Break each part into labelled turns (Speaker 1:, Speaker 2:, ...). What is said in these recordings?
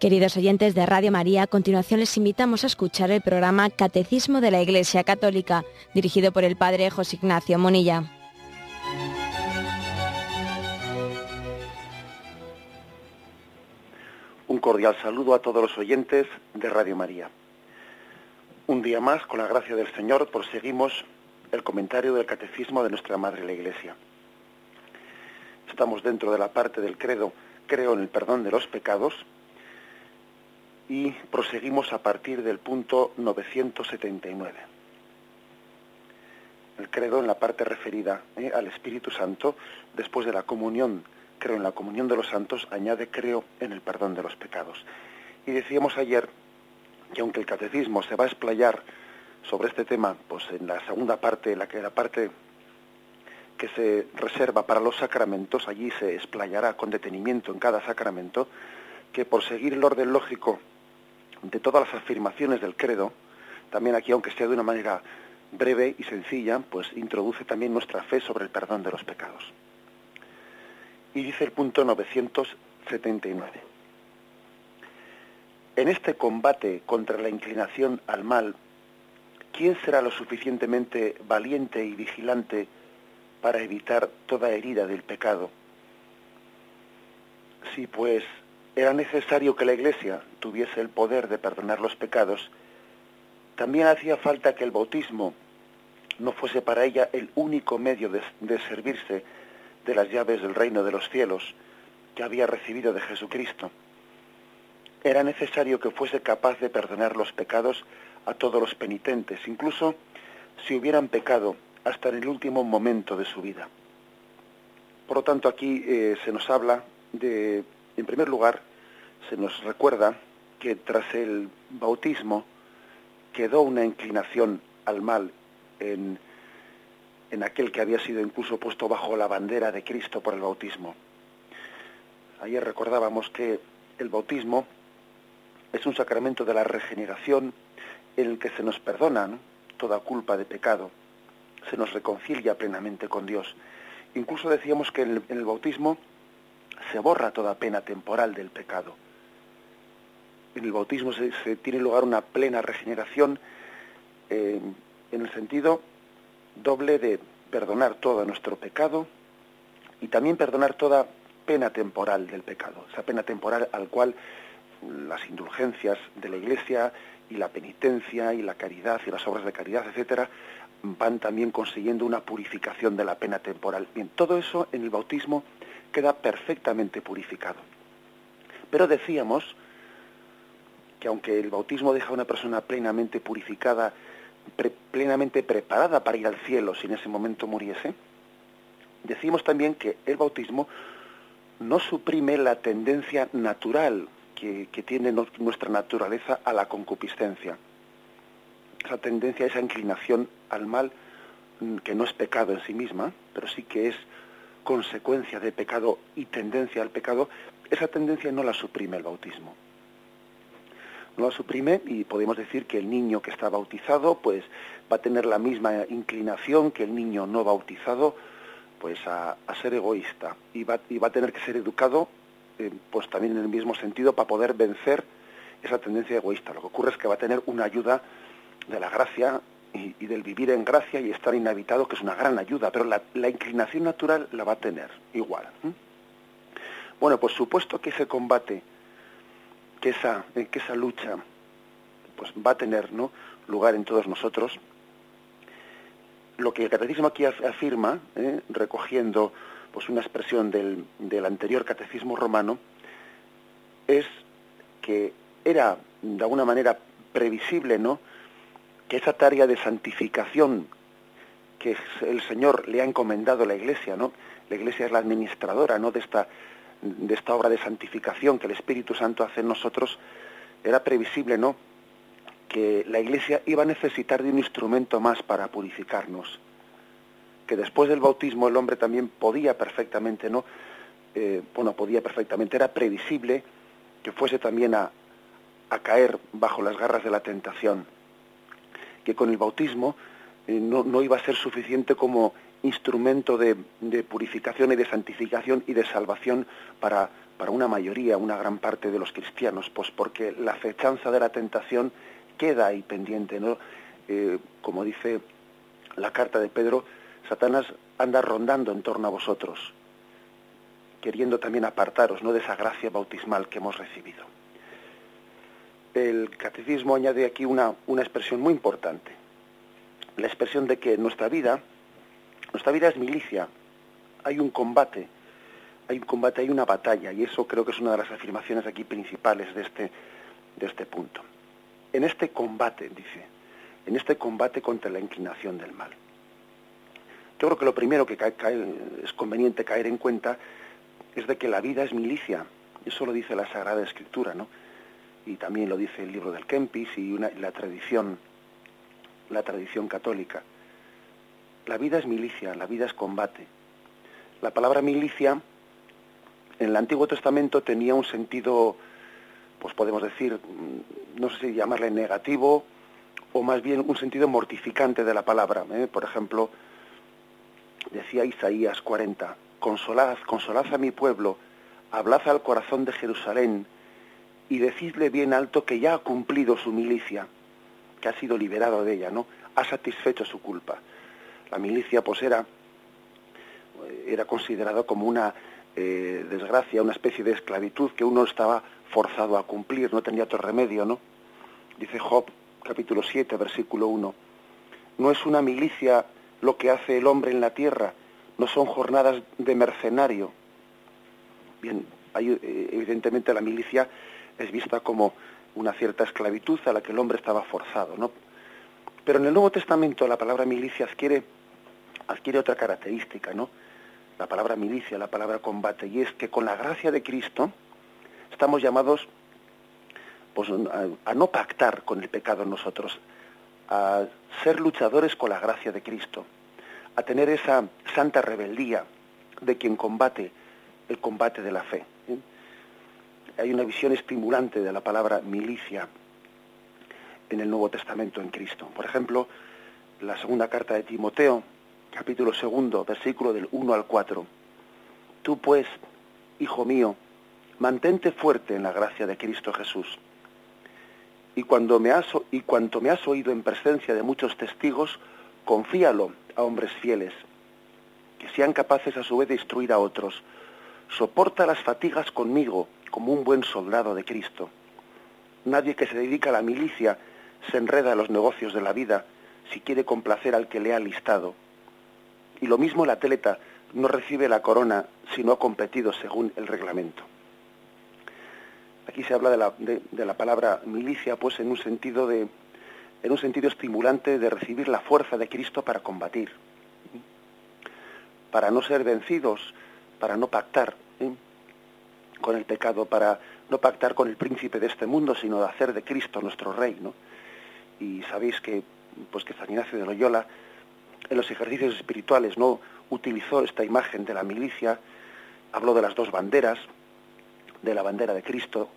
Speaker 1: Queridos oyentes de Radio María, a continuación les invitamos a escuchar el programa Catecismo de la Iglesia Católica, dirigido por el Padre José Ignacio Monilla.
Speaker 2: Un cordial saludo a todos los oyentes de Radio María. Un día más, con la gracia del Señor, proseguimos el comentario del Catecismo de nuestra Madre la Iglesia. Estamos dentro de la parte del credo, creo en el perdón de los pecados, y proseguimos a partir del punto 979. El credo en la parte referida eh, al Espíritu Santo, después de la comunión, creo en la comunión de los santos, añade creo en el perdón de los pecados. Y decíamos ayer que aunque el catecismo se va a explayar sobre este tema, pues en la segunda parte, la que la parte que se reserva para los sacramentos, allí se explayará con detenimiento en cada sacramento, que por seguir el orden lógico de todas las afirmaciones del credo, también aquí, aunque sea de una manera breve y sencilla, pues introduce también nuestra fe sobre el perdón de los pecados. Y dice el punto 979. En este combate contra la inclinación al mal, ¿quién será lo suficientemente valiente y vigilante para evitar toda herida del pecado? Si pues era necesario que la Iglesia tuviese el poder de perdonar los pecados, también hacía falta que el bautismo no fuese para ella el único medio de, servirse de las llaves del reino de los cielos que había recibido de Jesucristo. Era necesario que fuese capaz de perdonar los pecados a todos los penitentes, incluso si hubieran pecado hasta en el último momento de su vida. Por lo tanto, aquí eh, se nos habla de en primer lugar, se nos recuerda que tras el bautismo quedó una inclinación al mal en, en aquel que había sido incluso puesto bajo la bandera de Cristo por el bautismo. Ayer recordábamos que el bautismo es un sacramento de la regeneración en el que se nos perdona toda culpa de pecado, se nos reconcilia plenamente con Dios. Incluso decíamos que en el bautismo se borra toda pena temporal del pecado. En el bautismo se, tiene lugar una plena regeneración eh, en el sentido doble de perdonar todo nuestro pecado y también perdonar toda pena temporal del pecado, esa pena temporal al cual las indulgencias de la Iglesia y la penitencia y la caridad y las obras de caridad, etcétera, van también consiguiendo una purificación de la pena temporal. Bien, todo eso en el bautismo queda perfectamente purificado. Pero decíamos que aunque el bautismo deja a una persona plenamente purificada, plenamente preparada para ir al cielo si en ese momento muriese, decimos también que el bautismo no suprime la tendencia natural que, tiene nuestra naturaleza a la concupiscencia. Esa tendencia, esa inclinación al mal, mm, que no es pecado en sí misma, pero sí que es consecuencia de pecado y tendencia al pecado, esa tendencia no la suprime el bautismo. No la suprime y podemos decir que el niño que está bautizado pues va a tener la misma inclinación que el niño no bautizado pues a, ser egoísta y va, y va, a tener que ser educado eh, pues también en el mismo sentido para poder vencer esa tendencia egoísta. Lo que ocurre es que va a tener una ayuda de la gracia y, del vivir en gracia y estar inhabitado, que es una gran ayuda, pero la, inclinación natural la va a tener igual. Bueno, pues supuesto que ese combate, que esa, eh, que esa lucha, pues va a tener ¿no? lugar en todos nosotros, lo que el catecismo aquí afirma, ¿eh? recogiendo pues una expresión del, del anterior catecismo romano, es que era de alguna manera previsible, ¿no? Que esa tarea de santificación que el Señor le ha encomendado a la Iglesia, ¿no? La Iglesia es la administradora, ¿no? De esta, de esta obra de santificación que el Espíritu Santo hace en nosotros, era previsible, ¿no? Que la Iglesia iba a necesitar de un instrumento más para purificarnos. Que después del bautismo el hombre también podía perfectamente, ¿no? Eh, bueno, podía perfectamente, era previsible que fuese también a, a caer bajo las garras de la tentación que con el bautismo eh, no, iba a ser suficiente como instrumento de, purificación y de santificación y de salvación para, para una mayoría, una gran parte de los cristianos, pues porque la fechanza de la tentación queda ahí pendiente, ¿no? Eh, como dice la carta de Pedro, Satanás anda rondando en torno a vosotros, queriendo también apartaros ¿no? de esa gracia bautismal que hemos recibido. El catecismo añade aquí una, una expresión muy importante, la expresión de que nuestra vida, nuestra vida es milicia, hay un combate, hay un combate, hay una batalla, y eso creo que es una de las afirmaciones aquí principales de este, de este punto. En este combate, dice, en este combate contra la inclinación del mal. Yo creo que lo primero que es conveniente caer en cuenta es de que la vida es milicia. Eso lo dice la Sagrada Escritura, ¿no? Y también lo dice el libro del Kempis y la tradición, la tradición católica. La vida es milicia, la vida es combate. La palabra milicia en el Antiguo Testamento tenía un sentido, pues podemos decir, no sé si llamarle negativo o más bien un sentido mortificante de la palabra. ¿eh? Por ejemplo, decía Isaías 40, consolad, consolad a mi pueblo, hablad al corazón de Jerusalén y decidle bien alto que ya ha cumplido su milicia, que ha sido liberado de ella, ¿no? Ha satisfecho su culpa. La milicia, pues era, era considerado como una eh, desgracia, una especie de esclavitud que uno estaba forzado a cumplir, no tenía otro remedio, ¿no? Dice Job, capítulo 7, versículo 1. No es una milicia lo que hace el hombre en la tierra, no son jornadas de mercenario. Bien, eh, evidentemente la milicia es vista como una cierta esclavitud a la que el hombre estaba forzado, ¿no? Pero en el Nuevo Testamento la palabra milicia adquiere, adquiere otra característica, ¿no? La palabra milicia, la palabra combate, y es que con la gracia de Cristo estamos llamados pues, a, no pactar con el pecado nosotros, a ser luchadores con la gracia de Cristo, a tener esa santa rebeldía de quien combate el combate de la fe. Hay una visión estimulante de la palabra milicia en el Nuevo Testamento en Cristo. Por ejemplo, la segunda carta de Timoteo, capítulo segundo, versículo del 1 al 4. Tú pues, hijo mío, mantente fuerte en la gracia de Cristo Jesús y, cuando me has, cuanto me has oído en presencia de muchos testigos, confíalo a hombres fieles, que sean capaces a su vez de instruir a otros. Soporta las fatigas conmigo como un buen soldado de Cristo. Nadie que se dedica a la milicia se enreda en los negocios de la vida si quiere complacer al que le ha listado. Y lo mismo el atleta no recibe la corona si no ha competido según el reglamento. Aquí se habla de la, de, la palabra milicia, pues en un sentido de, en un sentido estimulante de recibir la fuerza de Cristo para combatir, para no ser vencidos, para no pactar con el pecado, para no pactar con el príncipe de este mundo, sino de hacer de Cristo nuestro rey, ¿no? Y sabéis que, pues que San Ignacio de Loyola, en los ejercicios espirituales, no utilizó esta imagen de la milicia, habló de las dos banderas, de la bandera de Cristo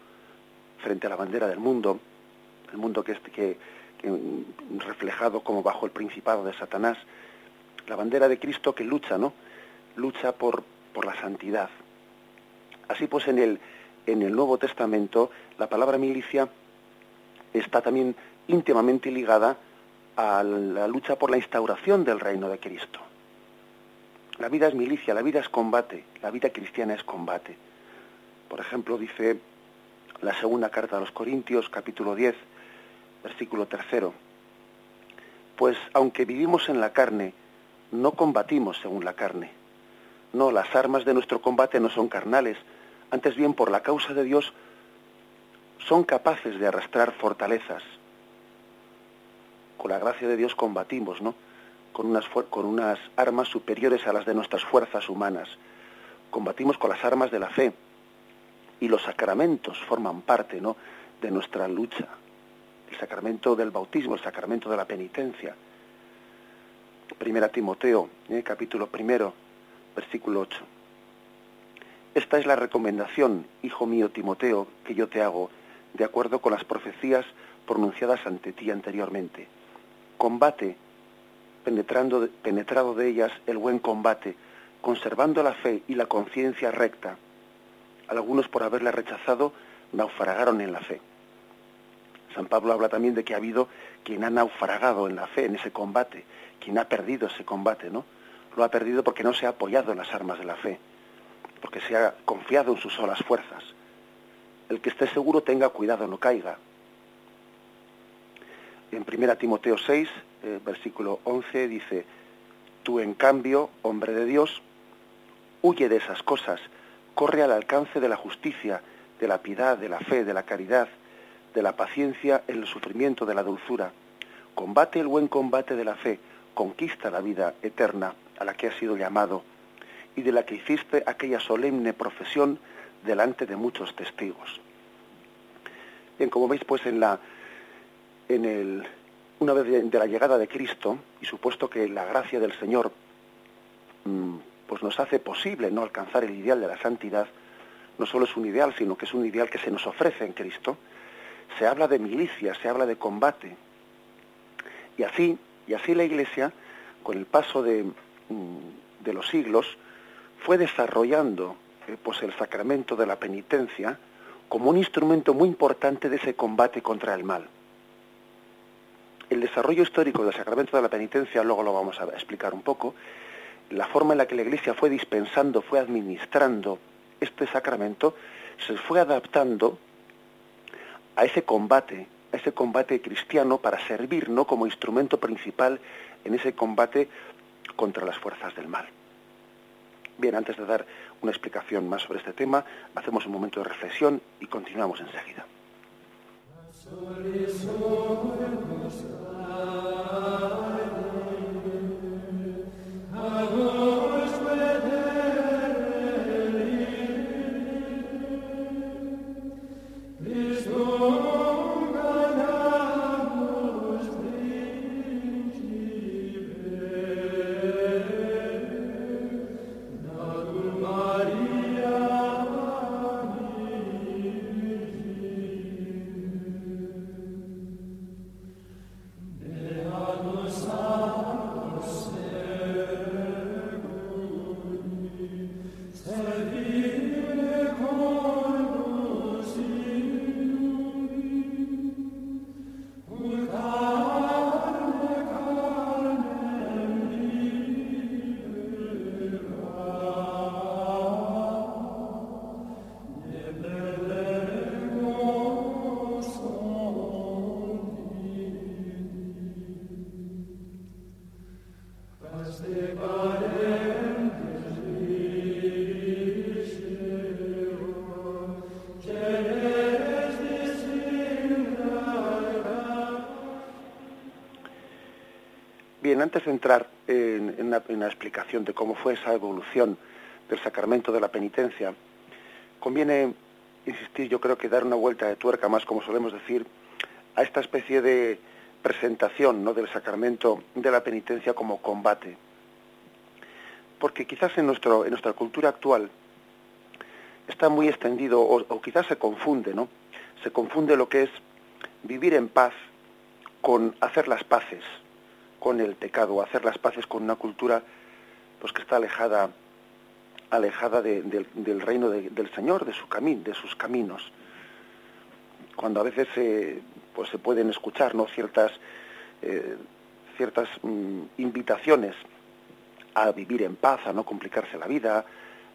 Speaker 2: frente a la bandera del mundo, el mundo que, que, reflejado como bajo el principado de Satanás, la bandera de Cristo que lucha, ¿no? Lucha por, por la santidad. Así pues, en el, en el Nuevo Testamento, la palabra milicia está también íntimamente ligada a la lucha por la instauración del reino de Cristo. La vida es milicia, la vida es combate, la vida cristiana es combate. Por ejemplo, dice la segunda carta a los Corintios, capítulo 10, versículo tercero. Pues aunque vivimos en la carne, no combatimos según la carne. No, las armas de nuestro combate no son carnales, antes bien por la causa de Dios son capaces de arrastrar fortalezas. Con la gracia de Dios combatimos, ¿no? Con unas, con unas armas superiores a las de nuestras fuerzas humanas. Combatimos con las armas de la fe, y los sacramentos forman parte ¿no? de nuestra lucha. El sacramento del bautismo, el sacramento de la penitencia. Primera Timoteo, ¿eh? capítulo primero, versículo 8. Esta es la recomendación, hijo mío Timoteo, que yo te hago, de acuerdo con las profecías pronunciadas ante ti anteriormente. Combate, penetrando, penetrado de ellas el buen combate, conservando la fe y la conciencia recta algunos por haberla rechazado naufragaron en la fe. San Pablo habla también de que ha habido quien ha naufragado en la fe, en ese combate, quien ha perdido ese combate, ¿no? Lo ha perdido porque no se ha apoyado en las armas de la fe, porque se ha confiado en sus solas fuerzas. El que esté seguro tenga cuidado, no caiga. En 1 Timoteo 6, eh, versículo 11, dice, Tú en cambio, hombre de Dios, huye de esas cosas, corre al alcance de la justicia, de la piedad, de la fe, de la caridad, de la paciencia, el sufrimiento, de la dulzura. Combate el buen combate de la fe, conquista la vida eterna a la que has sido llamado y de la que hiciste aquella solemne profesión delante de muchos testigos. Bien, como veis, pues en la, en el, una vez de, la llegada de Cristo y supuesto que la gracia del Señor mm, pues nos hace posible no alcanzar el ideal de la santidad, no solo es un ideal, sino que es un ideal que se nos ofrece en Cristo. Se habla de milicia, se habla de combate. Y así, y así la Iglesia, con el paso de, de los siglos, fue desarrollando eh, pues el sacramento de la penitencia como un instrumento muy importante de ese combate contra el mal. El desarrollo histórico del sacramento de la penitencia, luego lo vamos a explicar un poco, la forma en la que la Iglesia fue dispensando, fue administrando este sacramento, se fue adaptando a ese combate, a ese combate cristiano para servir no como instrumento principal en ese combate contra las fuerzas del mal. Bien, antes de dar una explicación más sobre este tema, hacemos un momento de reflexión y continuamos enseguida. Antes de entrar en, una, explicación de cómo fue esa evolución del sacramento de la penitencia, conviene insistir, yo creo que dar una vuelta de tuerca más, como solemos decir, a esta especie de presentación ¿no? del sacramento de la penitencia como combate. Porque quizás en, nuestra cultura actual está muy extendido, o, o quizás se confunde, ¿no? Se confunde lo que es vivir en paz con hacer las paces con el pecado, hacer las paces con una cultura pues que está alejada alejada del reino del Señor, de su camino, de sus caminos. Cuando a veces pues se pueden escuchar ¿no? ciertas eh, ciertas mm, invitaciones a vivir en paz, a no complicarse la vida.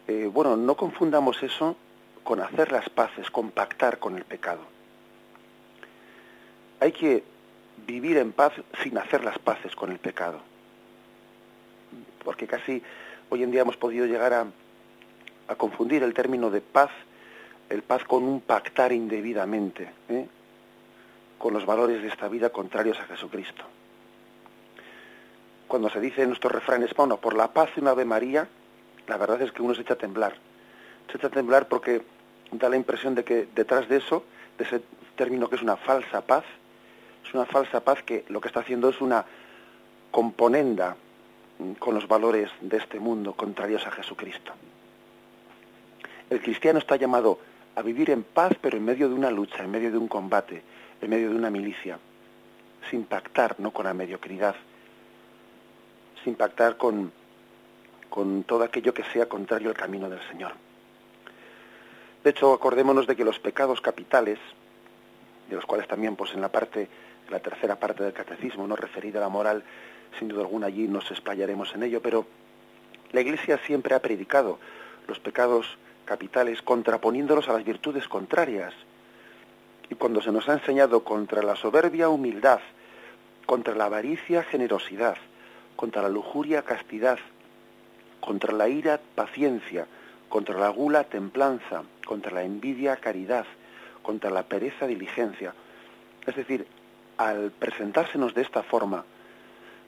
Speaker 2: Eh, bueno, no confundamos eso con hacer las paces, con pactar con el pecado. Hay que vivir en paz sin hacer las paces con el pecado. Porque casi hoy en día hemos podido llegar a, a confundir el término de paz, el paz con un pactar indebidamente, ¿eh? con los valores de esta vida contrarios a Jesucristo. Cuando se dice en nuestros refranes, bueno, por la paz de una Ave María, la verdad es que uno se echa a temblar. Se echa a temblar porque da la impresión de que detrás de eso, de ese término que es una falsa paz, es una falsa paz que lo que está haciendo es una componenda mm, con los valores de este mundo contrarios a Jesucristo. El cristiano está llamado a vivir en paz, pero en medio de una lucha, en medio de un combate, en medio de una milicia, sin pactar no con la mediocridad, sin pactar con, con todo aquello que sea contrario al camino del Señor. De hecho, acordémonos de que los pecados capitales, de los cuales también pues en la parte, la tercera parte del catecismo, no referida a la moral, sin duda alguna allí nos explayaremos en ello, pero la Iglesia siempre ha predicado los pecados capitales contraponiéndolos a las virtudes contrarias. Y cuando se nos ha enseñado contra la soberbia, humildad, contra la avaricia, generosidad, contra la lujuria, castidad, contra la ira, paciencia, contra la gula, templanza, contra la envidia, caridad, contra la pereza, diligencia. Es decir, al presentársenos de esta forma,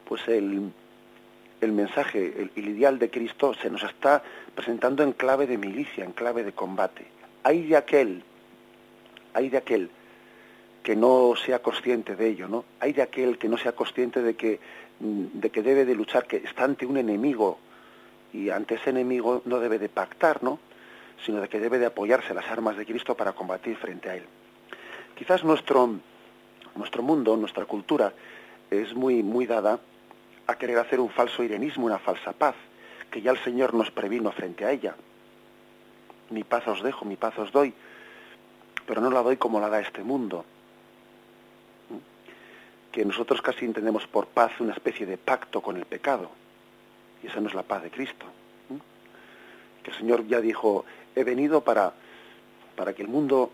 Speaker 2: pues el, el mensaje, el, ideal de Cristo se nos está presentando en clave de milicia, en clave de combate. Hay de aquel, hay de aquel que no sea consciente de ello, ¿no? Hay de aquel que no sea consciente de que, de que debe de luchar, que está ante un enemigo y ante ese enemigo no debe de pactar, ¿no? Sino de que debe de apoyarse las armas de Cristo para combatir frente a él. Quizás nuestro, nuestro mundo, nuestra cultura, es muy, muy dada a querer hacer un falso irenismo, una falsa paz, que ya el Señor nos previno frente a ella. Mi paz os dejo, mi paz os doy, pero no la doy como la da este mundo. Que nosotros casi entendemos por paz una especie de pacto con el pecado, y esa no es la paz de Cristo. Que el Señor ya dijo, he venido para, para que el mundo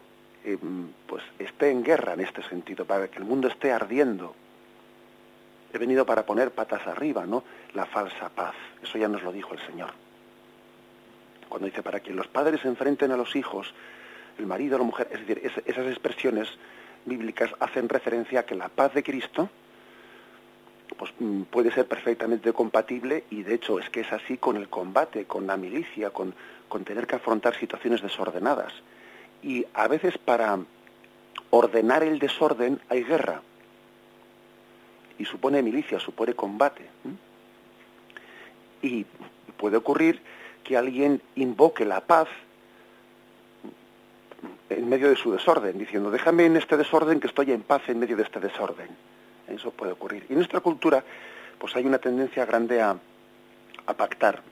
Speaker 2: eh, pues esté en guerra en este sentido, para que el mundo esté ardiendo he venido para poner patas arriba, ¿no? La falsa paz. Eso ya nos lo dijo el Señor. Cuando dice, para que los padres enfrenten a los hijos, el marido, la mujer, es decir, esas expresiones bíblicas hacen referencia a que la paz de Cristo pues, mm, puede ser perfectamente compatible y de hecho es que es así con el combate, con la milicia, con, con tener que afrontar situaciones desordenadas. Y a veces para ordenar el desorden hay guerra y supone milicia, supone combate. Y puede ocurrir que alguien invoque la paz en medio de su desorden, diciendo, déjame en este desorden que estoy en paz en medio de este desorden. Eso puede ocurrir. Y en nuestra cultura, pues hay una tendencia grande a, pactar,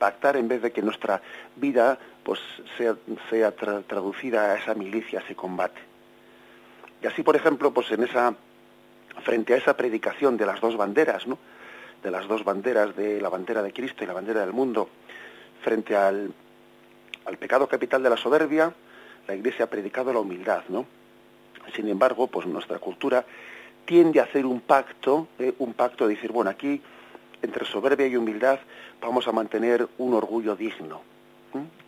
Speaker 2: pactar en vez de que nuestra vida pues sea, sea traducida a esa milicia, a ese combate. Y así, por ejemplo, pues en esa frente a esa predicación de las dos banderas, ¿no? de las dos banderas, de la bandera de Cristo y la bandera del mundo, frente al, al pecado capital de la soberbia, la Iglesia ha predicado la humildad, ¿no? Sin embargo, pues nuestra cultura tiende a hacer un pacto, ¿eh? un pacto de decir, bueno, aquí entre soberbia y humildad vamos a mantener un orgullo digno,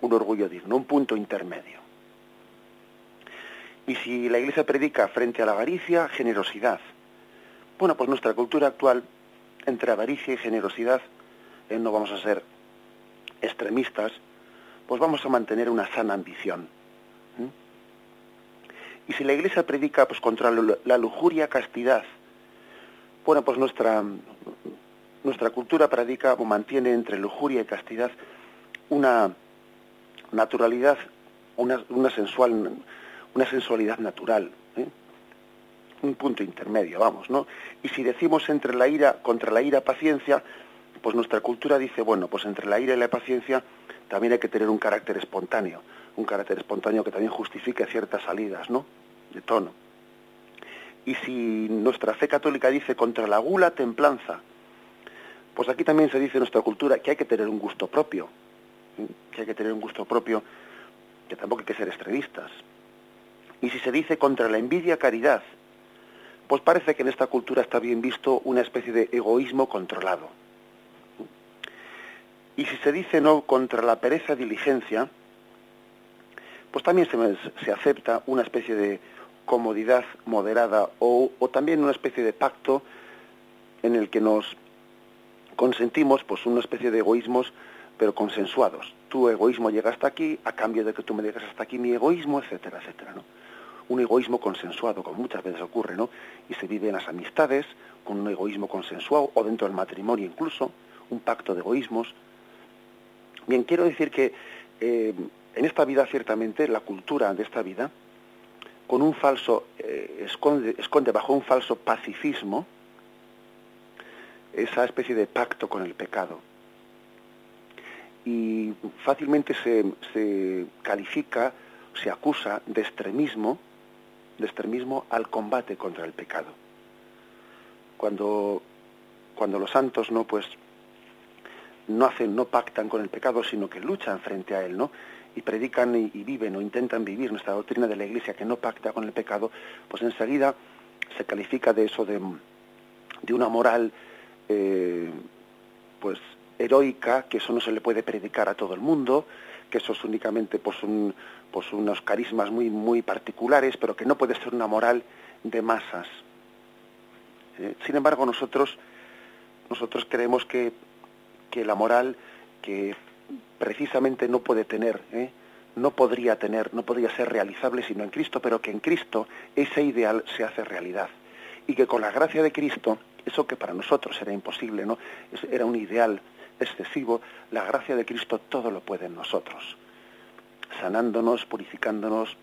Speaker 2: un orgullo digno, un punto intermedio. Y si la Iglesia predica frente a la avaricia, generosidad, bueno, pues nuestra cultura actual, entre avaricia y generosidad, eh, no vamos a ser extremistas, pues vamos a mantener una sana ambición. Y si la Iglesia predica pues contra la lujuria, castidad, bueno, pues nuestra, nuestra cultura predica o mantiene entre lujuria y castidad una naturalidad, una, sensual, sensualidad natural, ¿eh? un punto intermedio, vamos, ¿no? Y si decimos entre la ira, contra la ira, paciencia, pues nuestra cultura dice, bueno, pues entre la ira y la paciencia también hay que tener un carácter espontáneo, un carácter espontáneo que también justifique ciertas salidas, ¿no? De tono. Y si nuestra fe católica dice contra la gula, templanza, pues aquí también se dice en nuestra cultura que hay que tener un gusto propio, que hay que tener un gusto propio, que tampoco hay que ser extremistas. Y si se dice contra la envidia, caridad, pues parece que en esta cultura está bien visto una especie de egoísmo controlado. Y si se dice no contra la pereza diligencia, pues también se, acepta una especie de comodidad moderada o, también una especie de pacto en el que nos consentimos pues una especie de egoísmos pero consensuados. Tu egoísmo llega hasta aquí, a cambio de que tú me digas hasta aquí mi egoísmo, etcétera, etcétera, ¿no? un egoísmo consensuado, como muchas veces ocurre, ¿no? Y se vive en las amistades con un egoísmo consensuado, o dentro del matrimonio incluso, un pacto de egoísmos. Bien, quiero decir que eh, en esta vida, ciertamente, la cultura de esta vida, con un falso, eh, esconde, esconde bajo un falso pacifismo esa especie de pacto con el pecado. Y fácilmente se, se califica se acusa de extremismo, de extremismo al combate contra el pecado. Cuando, cuando los santos no pues no hacen, no pactan con el pecado, sino que luchan frente a él, ¿no? Y predican y, viven o intentan vivir nuestra doctrina de la Iglesia que no pacta con el pecado, pues enseguida se califica de eso de, de una moral eh, pues heroica, que eso no se le puede predicar a todo el mundo, que eso es únicamente pues, un, pues unos carismas muy, muy particulares, pero que no puede ser una moral de masas. Eh, sin embargo, nosotros, nosotros creemos que, que, la moral que precisamente no puede tener, ¿eh? no podría tener, no podría ser realizable sino en Cristo, pero que en Cristo ese ideal se hace realidad. Y que con la gracia de Cristo, eso que para nosotros era imposible, ¿no? Era un ideal excesivo, la gracia de Cristo todo lo puede en nosotros, sanándonos, purificándonos,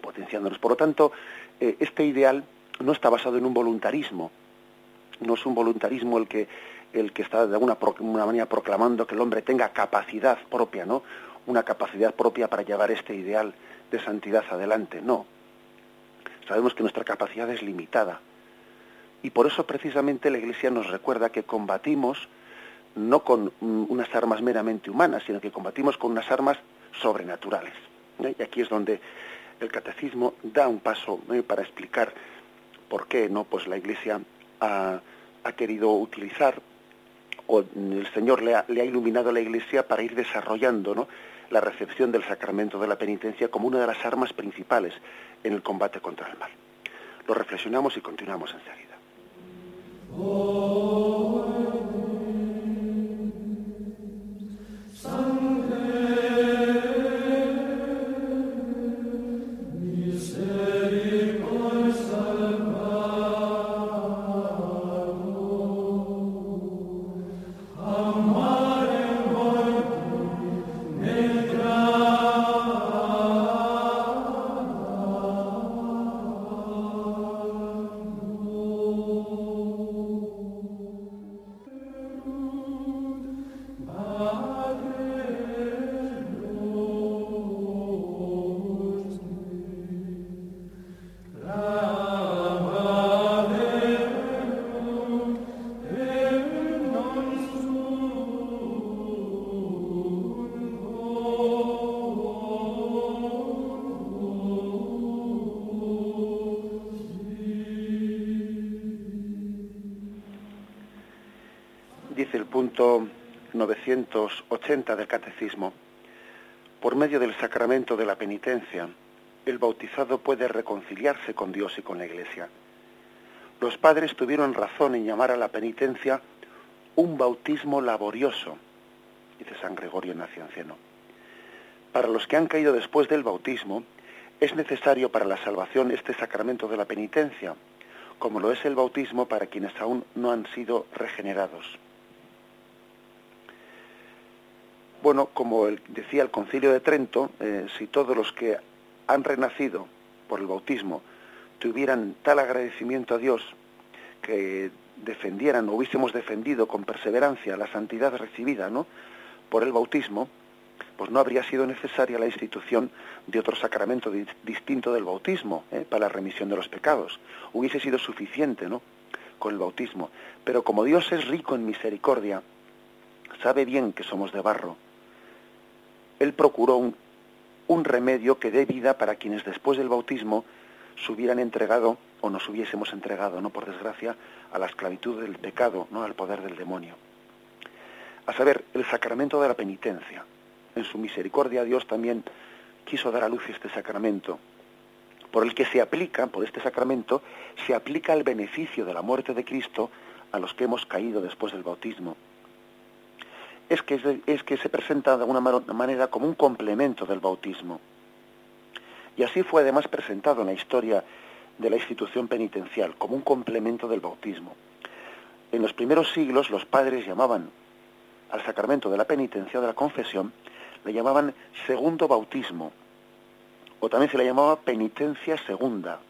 Speaker 2: potenciándonos. Por lo tanto, eh, este ideal no está basado en un voluntarismo, no es un voluntarismo el que, el que está de alguna una manera proclamando que el hombre tenga capacidad propia, ¿no? Una capacidad propia para llevar este ideal de santidad adelante, no. Sabemos que nuestra capacidad es limitada. Y por eso precisamente la Iglesia nos recuerda que combatimos no con unas armas meramente humanas, sino que combatimos con unas armas sobrenaturales. Y aquí es donde el catecismo da un paso para explicar por qué no pues la Iglesia ha, querido utilizar o el Señor le ha, iluminado a la Iglesia para ir desarrollando la recepción del sacramento de la penitencia como una de las armas principales en el combate contra el mal. Lo reflexionamos y continuamos enseguida. El punto 980 del Catecismo, por medio del sacramento de la penitencia, el bautizado puede reconciliarse con Dios y con la Iglesia. Los padres tuvieron razón en llamar a la penitencia un bautismo laborioso, dice San Gregorio Nacianceno. Para los que han caído después del bautismo, es necesario para la salvación este sacramento de la penitencia, como lo es el bautismo para quienes aún no han sido regenerados. Bueno, como decía el concilio de Trento, eh, si todos los que han renacido por el bautismo tuvieran tal agradecimiento a Dios que defendieran o hubiésemos defendido con perseverancia la santidad recibida ¿no? por el bautismo, pues no habría sido necesaria la institución de otro sacramento distinto del bautismo ¿eh? para la remisión de los pecados. Hubiese sido suficiente ¿no? con el bautismo. Pero como Dios es rico en misericordia, sabe bien que somos de barro él procuró un, remedio que dé vida para quienes después del bautismo se hubieran entregado o nos hubiésemos entregado, no por desgracia, a la esclavitud del pecado, no al poder del demonio. A saber, el sacramento de la penitencia. En su misericordia Dios también quiso dar a luz este sacramento, por el que se aplica, por este sacramento, se aplica el beneficio de la muerte de Cristo a los que hemos caído después del bautismo es que, es que se presenta de alguna manera como un complemento del bautismo. Y así fue además presentado en la historia de la institución penitencial, como un complemento del bautismo. En los primeros siglos los padres llamaban al sacramento de la penitencia de la confesión, le llamaban segundo bautismo, o también se le llamaba penitencia segunda,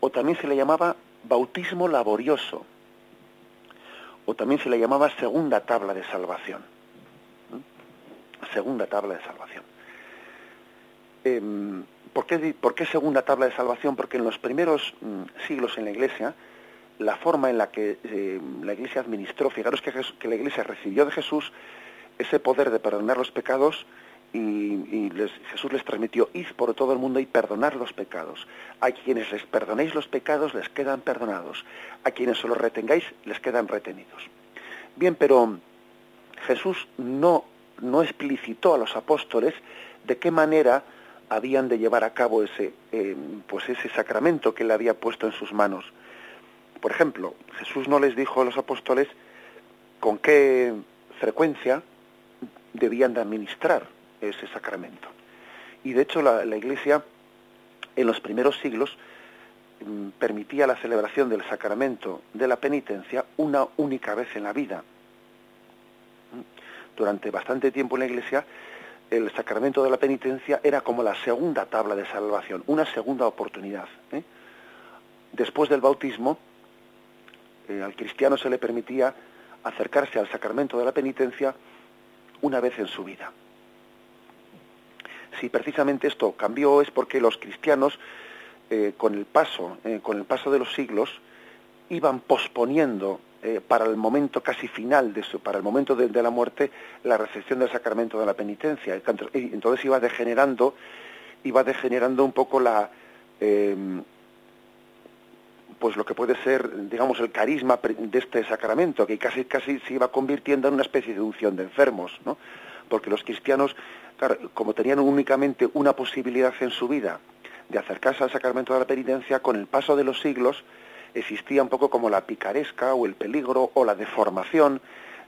Speaker 2: o también se le llamaba bautismo laborioso, o también se le llamaba segunda tabla de salvación. Segunda tabla de salvación. em, ¿por, qué, segunda tabla de salvación? Porque en los primeros mm, siglos en la Iglesia, la forma en la que em, la Iglesia administró, fijaros que, la Iglesia recibió de Jesús ese poder de perdonar los pecados y, Jesús les transmitió, id por todo el mundo y perdonar los pecados. A quienes les perdonéis los pecados les quedan perdonados. A quienes se los retengáis les quedan retenidos. Bien, pero Jesús no, no explicitó a los apóstoles de qué manera habían de llevar a cabo ese, eh, pues ese sacramento que él había puesto en sus manos. Por ejemplo, Jesús no les dijo a los apóstoles con qué frecuencia debían de administrar ese sacramento. Y de hecho la, Iglesia en los primeros siglos mm, permitía la celebración del sacramento de la penitencia una única vez en la vida. Durante bastante tiempo en la Iglesia el sacramento de la penitencia era como la segunda tabla de salvación, una segunda oportunidad. ¿eh? Después del bautismo, eh, al cristiano se le permitía acercarse al sacramento de la penitencia una vez en su vida si precisamente esto cambió es porque los cristianos, eh, con el paso, eh, con el paso de los siglos, iban posponiendo eh, para el momento casi final, de su, para el momento de, la muerte, la recepción del sacramento de la penitencia. Entonces iba degenerando, iba degenerando un poco la em, pues lo que puede ser, digamos, el carisma de este sacramento, que casi casi se iba convirtiendo en una especie de unción de enfermos, ¿no? Porque los cristianos como tenían únicamente una posibilidad en su vida de acercarse al sacramento de la penitencia, con el paso de los siglos existía un poco como la picaresca o el peligro o la deformación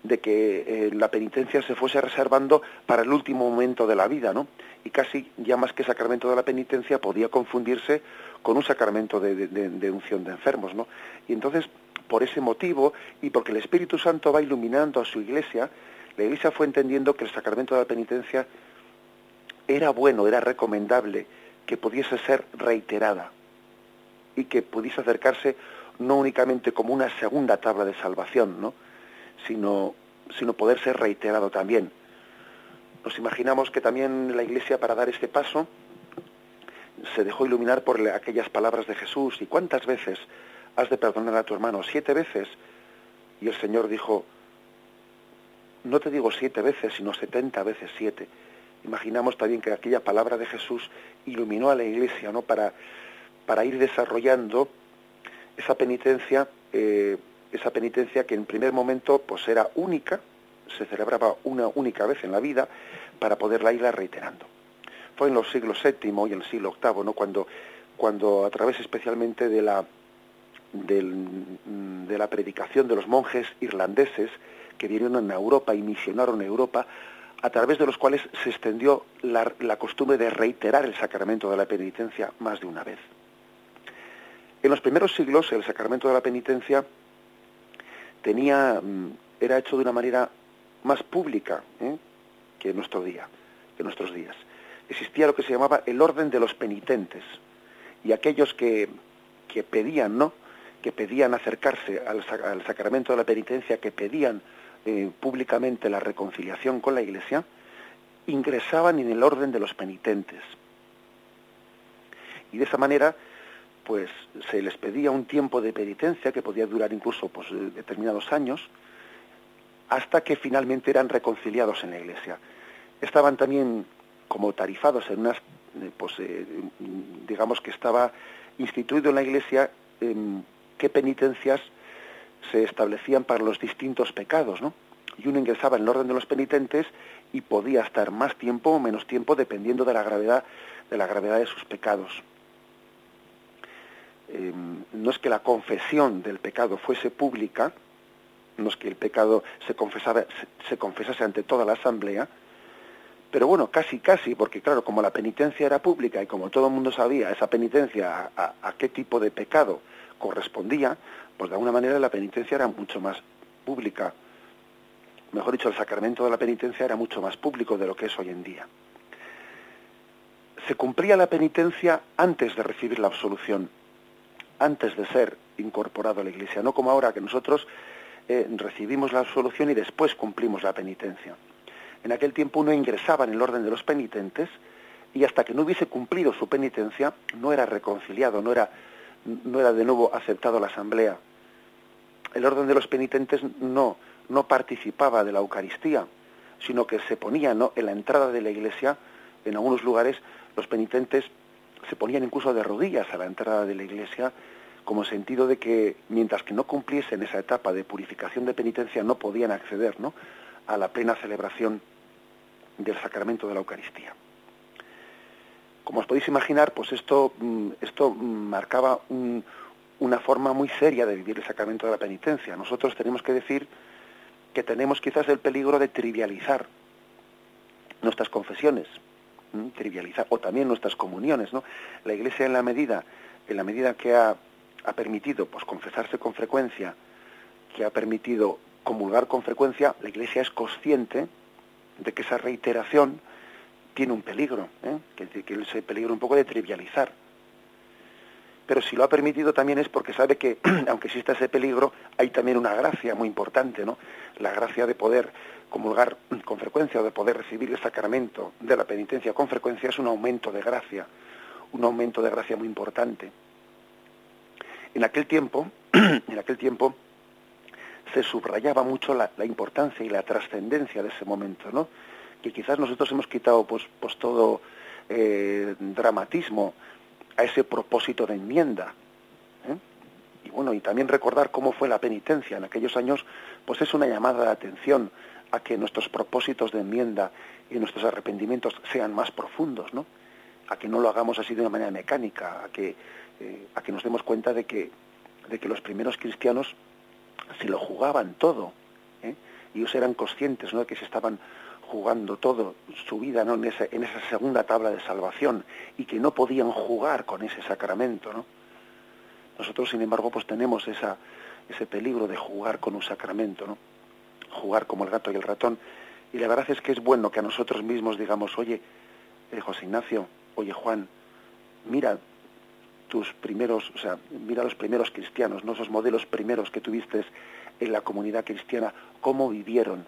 Speaker 2: de que eh, la penitencia se fuese reservando para el último momento de la vida, ¿no? Y casi ya más que sacramento de la penitencia podía confundirse con un sacramento de, de unción de enfermos, ¿no? Y entonces, por ese motivo y porque el Espíritu Santo va iluminando a su iglesia, la iglesia fue entendiendo que el sacramento de la penitencia era bueno, era recomendable que pudiese ser reiterada y que pudiese acercarse no únicamente como una segunda tabla de salvación, ¿no? sino, sino poder ser reiterado también. Nos imaginamos que también la Iglesia para dar este paso se dejó iluminar por aquellas palabras de Jesús. ¿Y cuántas veces has de perdonar a tu hermano? ¿Siete veces? Y el Señor dijo, no te digo siete veces, sino setenta veces siete imaginamos también que aquella palabra de Jesús iluminó a la Iglesia ¿no? para, para ir desarrollando esa penitencia, eh, esa penitencia que en primer momento pues era única, se celebraba una única vez en la vida, para poderla ir reiterando. Fue en los siglos VII y en el siglo VIII, ¿no? cuando, cuando a través especialmente de la, de la predicación de los monjes irlandeses que vinieron a Europa y misionaron a Europa, a través de los cuales se extendió la, costumbre de reiterar el sacramento de la penitencia más de una vez. En los primeros siglos el sacramento de la penitencia tenía, mm, era hecho de una manera más pública ¿eh? que en nuestro día, que nuestros días. Existía lo que se llamaba el orden de los penitentes y aquellos que, que pedían, ¿no? que pedían acercarse al, al sacramento de la penitencia, que pedían eh, públicamente la reconciliación con la Iglesia, ingresaban en el orden de los penitentes. Y de esa manera, pues se les pedía un tiempo de penitencia que podía durar incluso pues, eh, determinados años, hasta que finalmente eran reconciliados en la Iglesia. Estaban también como tarifados en unas, eh, pues digamos que estaba instituido en la Iglesia qué penitencias se establecían para los distintos pecados, ¿no? Y uno ingresaba en el orden de los penitentes y podía estar más tiempo o menos tiempo dependiendo de la gravedad de la gravedad de sus pecados. Em, no es que la confesión del pecado fuese pública, no es que el pecado se, confesaba, se, confesase ante toda la asamblea, pero bueno, casi, casi, porque claro, como la penitencia era pública y como todo el mundo sabía esa penitencia a qué tipo de pecado correspondía, pues de alguna manera la penitencia era mucho más pública. Mejor dicho, el sacramento de la penitencia era mucho más público de lo que es hoy en día. Se cumplía la penitencia antes de recibir la absolución, antes de ser incorporado a la Iglesia, no como ahora que nosotros eh, recibimos la absolución y después cumplimos la penitencia. En aquel tiempo uno ingresaba en el orden de los penitentes y hasta que no hubiese cumplido su penitencia, no era reconciliado, no era, no era de nuevo aceptado a la asamblea. El orden de los penitentes no, no participaba de la Eucaristía, sino que se ponía ¿no? en la entrada de la iglesia, en algunos lugares, los penitentes se ponían incluso de rodillas a la entrada de la iglesia, como sentido de que mientras que no cumpliesen esa etapa de purificación de penitencia no podían acceder ¿no? a la plena celebración del sacramento de la Eucaristía. Como os podéis imaginar, pues esto, mm, esto marcaba una forma muy seria de vivir el sacramento de la penitencia. Nosotros tenemos que decir que tenemos quizás el peligro de trivializar nuestras confesiones, trivializar, o también nuestras comuniones, ¿no? La Iglesia en la medida, en la medida que ha, ha permitido pues confesarse con frecuencia, que ha permitido comulgar con frecuencia, la Iglesia es consciente de que esa reiteración tiene un peligro, ¿eh? que, que ese peligro un poco de trivializar. Pero si lo ha permitido también es porque sabe que, aunque exista ese peligro, hay también una gracia muy importante, ¿no? La gracia de poder comulgar con frecuencia o de poder recibir el sacramento de la penitencia con frecuencia es un aumento de gracia, un aumento de gracia muy importante. En aquel tiempo, en aquel tiempo, se subrayaba mucho la, importancia y la trascendencia de ese momento, ¿no? Que quizás nosotros hemos quitado pues, pues todo eh, dramatismo ese propósito de enmienda. ¿eh? Y bueno, y también recordar cómo fue la penitencia en aquellos años, pues es una llamada de atención a que nuestros propósitos de enmienda y nuestros arrepentimientos sean más profundos, ¿no? A que no lo hagamos así de una manera mecánica, a que, eh, a que nos demos cuenta de que, de que los primeros cristianos se lo jugaban todo. ¿eh? Y ellos eran conscientes ¿no? de que se estaban jugando todo su vida ¿no? en, esa, en esa segunda tabla de salvación y que no podían jugar con ese sacramento. ¿no? Nosotros, sin embargo, pues tenemos esa, ese peligro de jugar con un sacramento, ¿no? jugar como el gato y el ratón. Y la verdad es que es bueno que a nosotros mismos digamos, oye, eh, José Ignacio, oye Juan, mira tus primeros, o sea, mira los primeros cristianos, ¿no? esos modelos primeros que tuviste en la comunidad cristiana, cómo vivieron,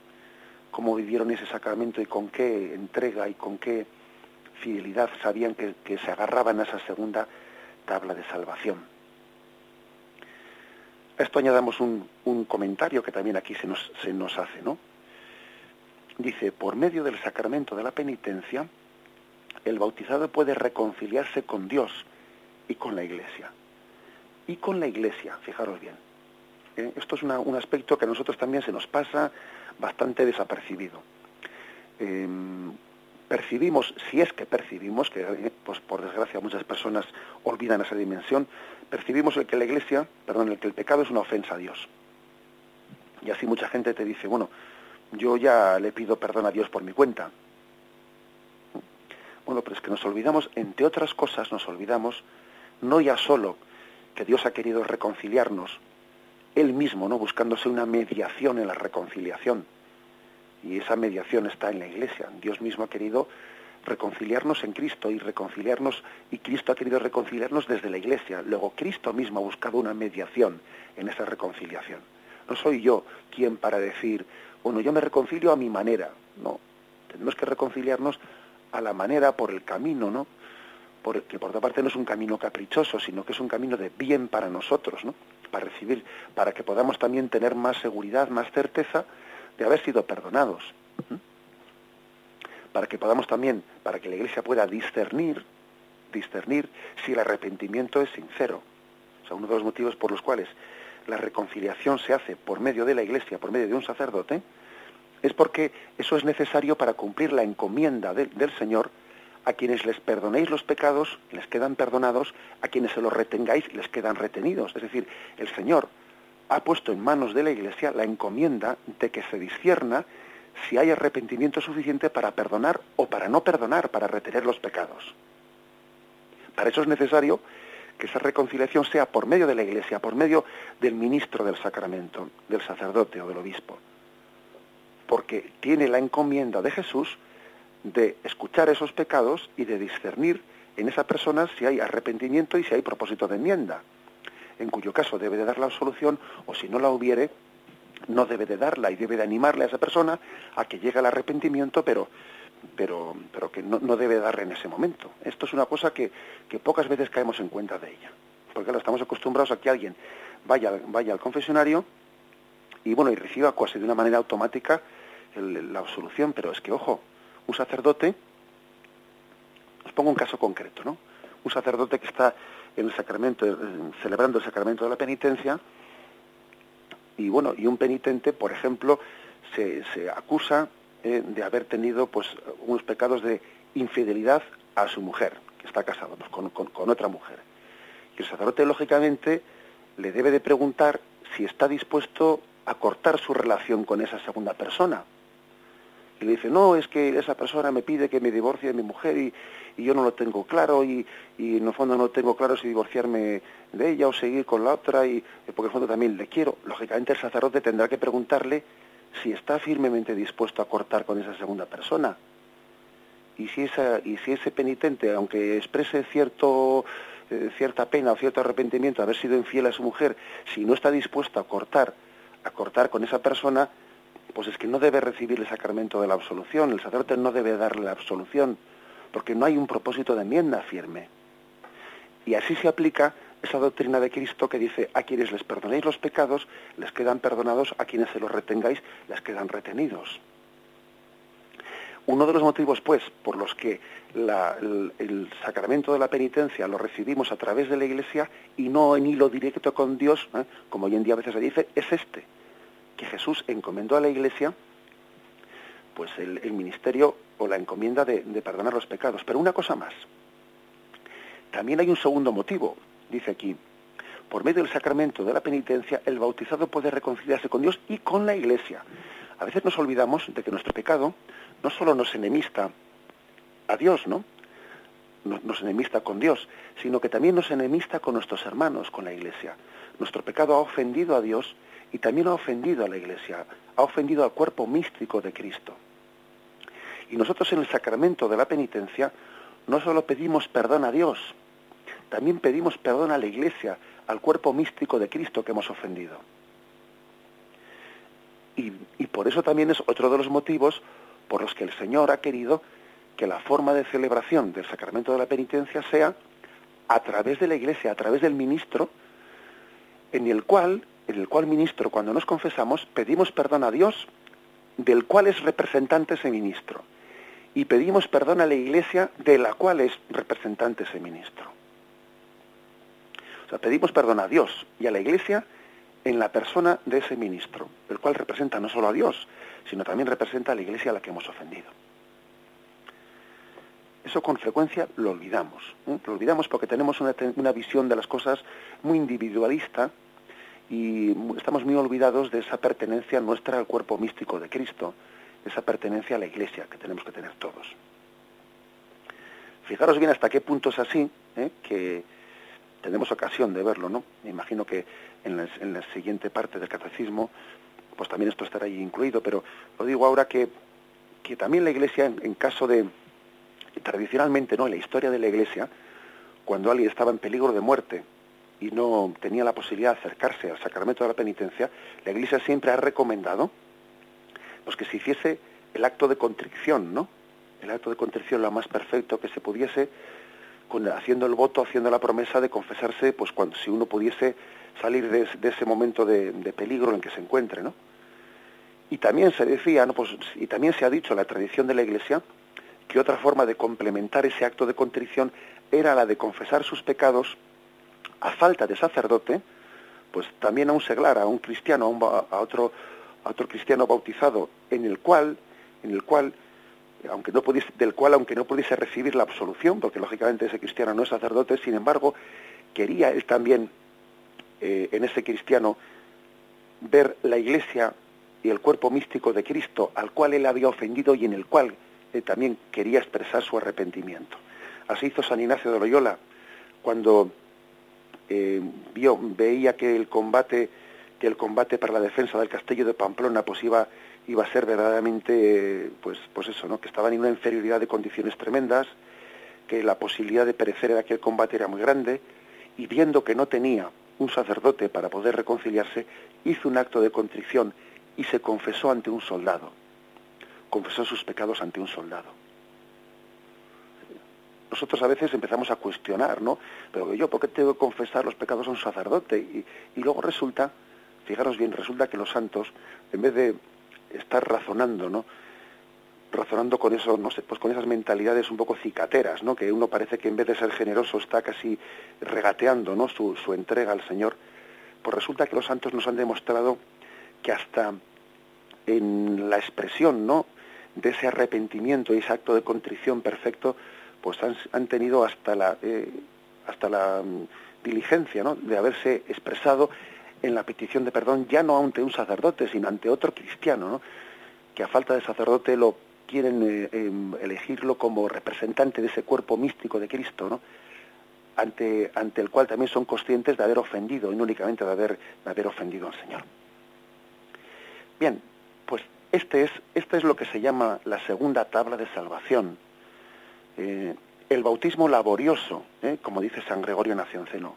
Speaker 2: cómo vivieron ese sacramento y con qué entrega y con qué fidelidad sabían que, se agarraban a esa segunda tabla de salvación. A esto añadamos un, un comentario que también aquí se nos, se nos hace, ¿no? Dice, por medio del sacramento de la penitencia, el bautizado puede reconciliarse con Dios, y con la Iglesia. Y con la Iglesia, fijaros bien. ¿eh? Esto es un aspecto que a nosotros también se nos pasa bastante desapercibido. Em, percibimos, si es que percibimos, que eh, pues por desgracia muchas personas olvidan esa dimensión, percibimos el que la Iglesia, perdón, el que el pecado es una ofensa a Dios. Y así mucha gente te dice, bueno, yo ya le pido perdón a Dios por mi cuenta. Bueno, pero es que nos olvidamos, entre otras cosas, nos olvidamos no ya solo que Dios ha querido reconciliarnos, Él mismo, ¿no? buscándose una mediación en la reconciliación. Y esa mediación está en la Iglesia. Dios mismo ha querido reconciliarnos en Cristo y reconciliarnos, y Cristo ha querido reconciliarnos desde la Iglesia. Luego Cristo mismo ha buscado una mediación en esa reconciliación. No soy yo quien para decir, bueno, yo me reconcilio a mi manera. No, tenemos que reconciliarnos a la manera, por el camino, ¿no? porque por otra parte no es un camino caprichoso, sino que es un camino de bien para nosotros, ¿no? Para recibir, para que podamos también tener más seguridad, más certeza de haber sido perdonados. Para que podamos también, para que la Iglesia pueda discernir, discernir si el arrepentimiento es sincero. O sea, uno de los motivos por los cuales la reconciliación se hace por medio de la Iglesia, por medio de un sacerdote, es porque eso es necesario para cumplir la encomienda del Señor a quienes les perdonéis los pecados, les quedan perdonados, a quienes se los retengáis, les quedan retenidos. Es decir, el Señor ha puesto en manos de la Iglesia la encomienda de que se discierna si hay arrepentimiento suficiente para perdonar o para no perdonar, para retener los pecados. Para eso es necesario que esa reconciliación sea por medio de la Iglesia, por medio del ministro del sacramento, del sacerdote o del obispo. Porque tiene la encomienda de Jesús de escuchar esos pecados y de discernir en esa persona si hay arrepentimiento y si hay propósito de enmienda, en cuyo caso debe de dar la solución o si no la hubiere, no debe de darla y debe de animarle a esa persona a que llegue al arrepentimiento, pero, pero, pero que no, no, debe dar en ese momento. Esto es una cosa que, que, pocas veces caemos en cuenta de ella, porque estamos acostumbrados a que alguien vaya, vaya al confesionario y bueno y reciba casi de una manera automática la absolución, pero es que ojo, un sacerdote, os pongo un caso concreto, ¿no? Un sacerdote que está en el sacramento, celebrando el sacramento de la penitencia, y bueno, y un penitente, por ejemplo, se, acusa eh, de haber tenido pues unos pecados de infidelidad a su mujer, que está casado pues, con, con, con, otra mujer. Y el sacerdote, lógicamente, le debe de preguntar si está dispuesto a cortar su relación con esa segunda persona. Y le dice, no, es que esa persona me pide que me divorcie de mi mujer y, y yo no lo tengo claro y, y, en el fondo no tengo claro si divorciarme de ella o seguir con la otra y porque en el fondo también le quiero. Lógicamente el sacerdote tendrá que preguntarle si está firmemente dispuesto a cortar con esa segunda persona. Y si, esa, y si ese penitente, aunque exprese cierto, eh, cierta pena o cierto arrepentimiento de haber sido infiel a su mujer, si no está dispuesto a cortar, a cortar con esa persona, pues es que no debe recibir el sacramento de la absolución, el sacerdote no debe darle la absolución, porque no hay un propósito de enmienda firme. Y así se aplica esa doctrina de Cristo que dice, a quienes les perdonéis los pecados, les quedan perdonados, a quienes se los retengáis, les quedan retenidos. Uno de los motivos, pues, por los que el, sacramento de la penitencia lo recibimos a través de la Iglesia y no en hilo directo con Dios, ¿eh? como hoy en día a veces se dice, es este, que Jesús encomendó a la Iglesia pues el, ministerio o la encomienda de, de perdonar los pecados. Pero una cosa más, también hay un segundo motivo, dice aquí, por medio del sacramento de la penitencia, el bautizado puede reconciliarse con Dios y con la Iglesia. A veces nos olvidamos de que nuestro pecado no solo nos enemista a Dios, ¿no? Nos enemista con Dios, sino que también nos enemista con nuestros hermanos, con la Iglesia. Nuestro pecado ha ofendido a Dios y también ha ofendido a la Iglesia, ha ofendido al cuerpo místico de Cristo. Y nosotros en el sacramento de la penitencia no solo pedimos perdón a Dios, también pedimos perdón a la Iglesia, al cuerpo místico de Cristo que hemos ofendido. Y, y, por eso también es otro de los motivos por los que el Señor ha querido que la forma de celebración del sacramento de la penitencia sea a través de la Iglesia, a través del ministro, en el cual, en el cual ministro, cuando nos confesamos, pedimos perdón a Dios, del cual es representante ese ministro, y pedimos perdón a la Iglesia, de la cual es representante ese ministro. O sea, pedimos perdón a Dios y a la Iglesia en la persona de ese ministro, el cual representa no solo a Dios, sino también representa a la Iglesia a la que hemos ofendido. Eso con frecuencia lo olvidamos. ¿eh? Lo olvidamos porque tenemos una, una, visión de las cosas muy individualista y estamos muy olvidados de esa pertenencia nuestra al cuerpo místico de Cristo, esa pertenencia a la Iglesia que tenemos que tener todos. Fijaros bien hasta qué punto es así, ¿eh? que tenemos ocasión de verlo, ¿no? Me imagino que en la, en la siguiente parte del catecismo, pues también esto estará ahí incluido, pero lo digo ahora que, que también la Iglesia, en, en caso de, tradicionalmente, ¿no? En la historia de la Iglesia, cuando alguien estaba en peligro de muerte y no tenía la posibilidad de acercarse al sacramento de la penitencia, la Iglesia siempre ha recomendado pues que se hiciese el acto de contrición, ¿no? El acto de contrición lo más perfecto que se pudiese, con, haciendo el voto, haciendo la promesa de confesarse, pues cuando si uno pudiese salir de, ese momento de, de, peligro en que se encuentre, ¿no? Y también se decía, ¿no? pues, y también se ha dicho en la tradición de la Iglesia, que otra forma de complementar ese acto de contrición era la de confesar sus pecados a falta de sacerdote, pues también a un seglar, a un cristiano, a, un, a otro a otro cristiano bautizado, en el cual, en el cual, aunque no pudiese, del cual aunque no pudiese recibir la absolución, porque lógicamente ese cristiano no es sacerdote, sin embargo, quería él también eh, en ese cristiano ver la iglesia y el cuerpo místico de Cristo al cual él había ofendido y en el cual eh, también quería expresar su arrepentimiento. Así hizo San Ignacio de Loyola cuando eh, vio, veía que el combate que el combate para la defensa del castillo de Pamplona pues iba a ser verdaderamente pues pues eso no que estaban en una inferioridad de condiciones tremendas que la posibilidad de perecer en aquel combate era muy grande y viendo que no tenía un sacerdote para poder reconciliarse hizo un acto de contrición y se confesó ante un soldado. Confesó sus pecados ante un soldado nosotros a veces empezamos a cuestionar, ¿no? Pero yo, ¿por qué tengo que confesar los pecados a un sacerdote? Y, luego resulta, fijaros bien, resulta que los santos, en vez de estar razonando, ¿no? razonando con eso, no sé, pues con esas mentalidades un poco cicateras, ¿no? Que uno parece que en vez de ser generoso está casi regateando, ¿no? Su, su entrega al Señor. Pues resulta que los santos nos han demostrado que hasta en la expresión, ¿no? De ese arrepentimiento y ese acto de contrición perfecto, pues han, tenido hasta la eh, hasta la um, diligencia, ¿no? De haberse expresado en la petición de perdón ya no ante un sacerdote, sino ante otro cristiano, ¿no? que a falta de sacerdote lo quieren eh, em, elegirlo como representante de ese cuerpo místico de Cristo, ¿no? ante, ante el cual también son conscientes de haber ofendido y no únicamente de haber, de haber ofendido al Señor. Bien, pues este es, este es lo que se llama la segunda tabla de salvación. Eh, el bautismo laborioso, ¿eh? como dice San Gregorio Nacionceno.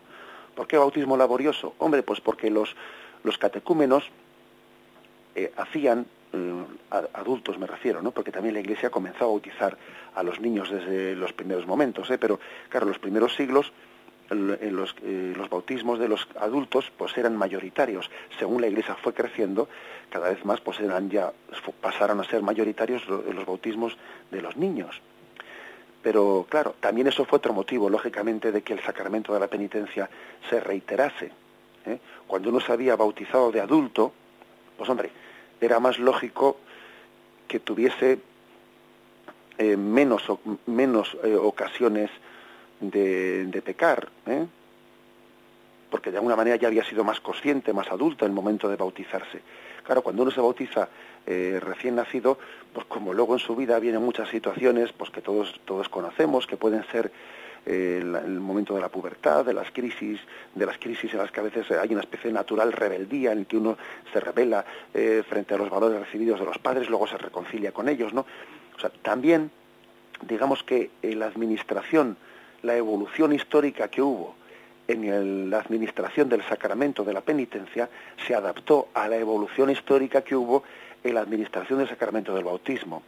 Speaker 2: ¿Por qué bautismo laborioso? Hombre, pues porque los, los catecúmenos hacían eh, adultos me refiero, ¿no? Porque también la Iglesia comenzó a bautizar a los niños desde los primeros momentos, ¿eh? Pero claro, los primeros siglos en los, eh, los, bautismos de los adultos pues eran mayoritarios. Según la Iglesia fue creciendo, cada vez más pues eran ya pasaron a ser mayoritarios los, bautismos de los niños. Pero claro, también eso fue otro motivo, lógicamente, de que el sacramento de la penitencia se reiterase. ¿eh? Cuando uno se había bautizado de adulto, pues hombre, era más lógico que tuviese eh, menos, menos eh, ocasiones de, de pecar, ¿eh? Porque de alguna manera ya había sido más consciente, más adulto en el momento de bautizarse. Claro, cuando uno se bautiza recién nacido, pues como luego en su vida vienen muchas situaciones pues que todos, todos conocemos, que pueden ser el, momento de la pubertad, de las crisis, de las crisis en las que a veces hay una especie de natural rebeldía en que uno se revela eh, frente a los valores recibidos de los padres, luego se reconcilia con ellos, ¿no? O sea, también, digamos que la administración, la evolución histórica que hubo en la administración del sacramento de la penitencia se adaptó a la evolución histórica que hubo en la administración del sacramento del bautismo.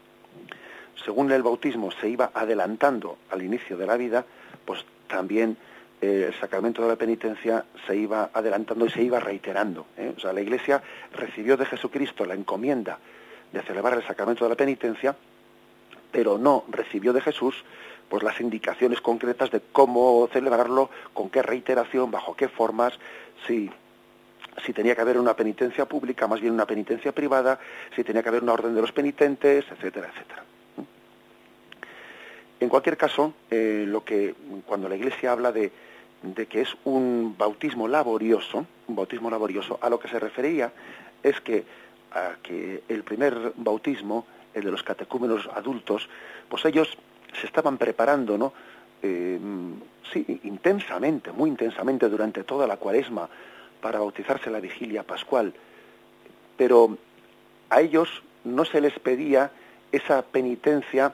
Speaker 2: Según el bautismo se iba adelantando al inicio de la vida, pues también eh, el sacramento de la penitencia se iba adelantando y se iba reiterando. ¿eh? O sea, la Iglesia recibió de Jesucristo la encomienda de celebrar el sacramento de la penitencia, pero no recibió de Jesús pues las indicaciones concretas de cómo celebrarlo, con qué reiteración, bajo qué formas, si si tenía que haber una penitencia pública, más bien una penitencia privada, si tenía que haber una orden de los penitentes, etcétera, etcétera. En cualquier caso, eh, lo que cuando la Iglesia habla de, que es un bautismo laborioso, un bautismo laborioso, a lo que se refería es que, a que el primer bautismo, el de los catecúmenos adultos, pues ellos se estaban preparando, ¿no? Eh, sí, intensamente, muy intensamente durante toda la cuaresma para bautizarse la vigilia pascual, pero a ellos no se les pedía esa penitencia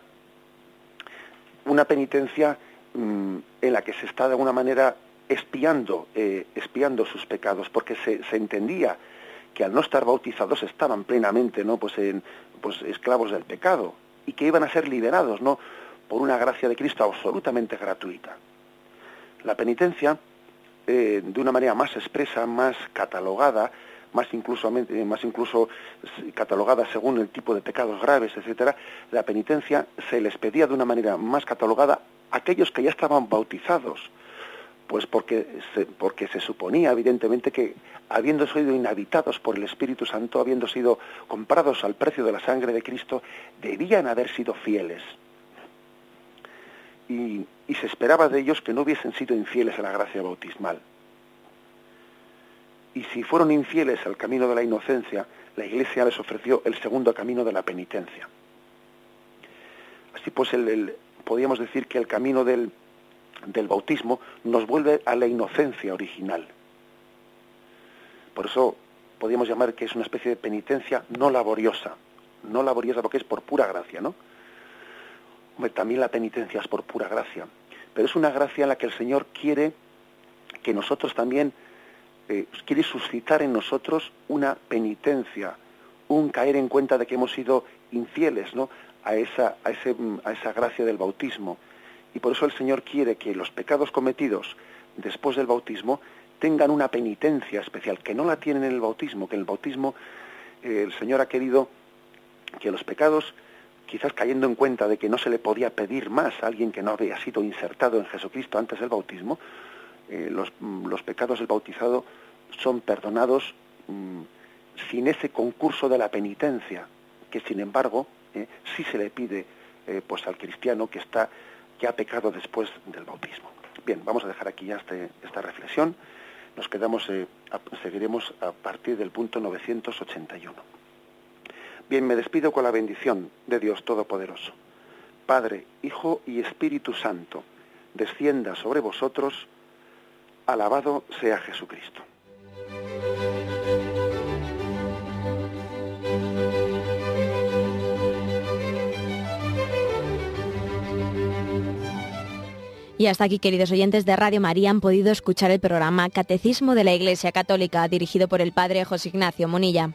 Speaker 2: una penitencia mm, en la que se está de alguna manera espiando, eh, espiando sus pecados, porque se, se, entendía que al no estar bautizados estaban plenamente ¿no? pues, en, pues esclavos del pecado y que iban a ser liberados ¿no? Por una gracia de Cristo absolutamente gratuita. La penitencia, eh, de una manera más expresa, más catalogada, más incluso, más incluso catalogada según el tipo de pecados graves, etcétera, la penitencia se les pedía de una manera más catalogada a aquellos que ya estaban bautizados, pues porque se, porque se suponía evidentemente que habiendo sido inhabitados por el Espíritu Santo, habiendo sido comprados al precio de la sangre de Cristo, debían haber sido fieles. Y, y se esperaba de ellos que no hubiesen sido infieles a la gracia bautismal y si fueron infieles al camino de la inocencia, la Iglesia les ofreció el segundo camino de la penitencia. Así pues, el, podríamos decir que el camino del, del bautismo nos vuelve a la inocencia original. Por eso podríamos llamar que es una especie de penitencia no laboriosa, no laboriosa porque es por pura gracia, ¿no? También la penitencia es por pura gracia, pero es una gracia en la que el Señor quiere que nosotros también eh, quiere suscitar en nosotros una penitencia, un caer en cuenta de que hemos sido infieles ¿no? a, esa, a, ese, a esa gracia del bautismo Y por eso el Señor quiere que los pecados cometidos después del bautismo tengan una penitencia especial, que no la tienen en el bautismo, que en el bautismo eh, el Señor ha querido que los pecados, quizás cayendo en cuenta de que no se le podía pedir más a alguien que no había sido insertado en Jesucristo antes del bautismo, eh, los, los, pecados del bautizado son perdonados mmm, sin ese concurso de la penitencia, que sin embargo eh, sí se le pide eh, pues al cristiano que está que ha pecado después del bautismo. Bien, vamos a dejar aquí ya este, esta reflexión. Nos quedamos, seguiremos a partir del punto 981. Bien, me despido con la bendición de Dios Todopoderoso. Padre, Hijo y Espíritu Santo, descienda sobre vosotros. Alabado sea Jesucristo.
Speaker 1: Y hasta aquí, queridos oyentes de Radio María, han podido escuchar el programa Catecismo de la Iglesia Católica, dirigido por el Padre José Ignacio Monilla.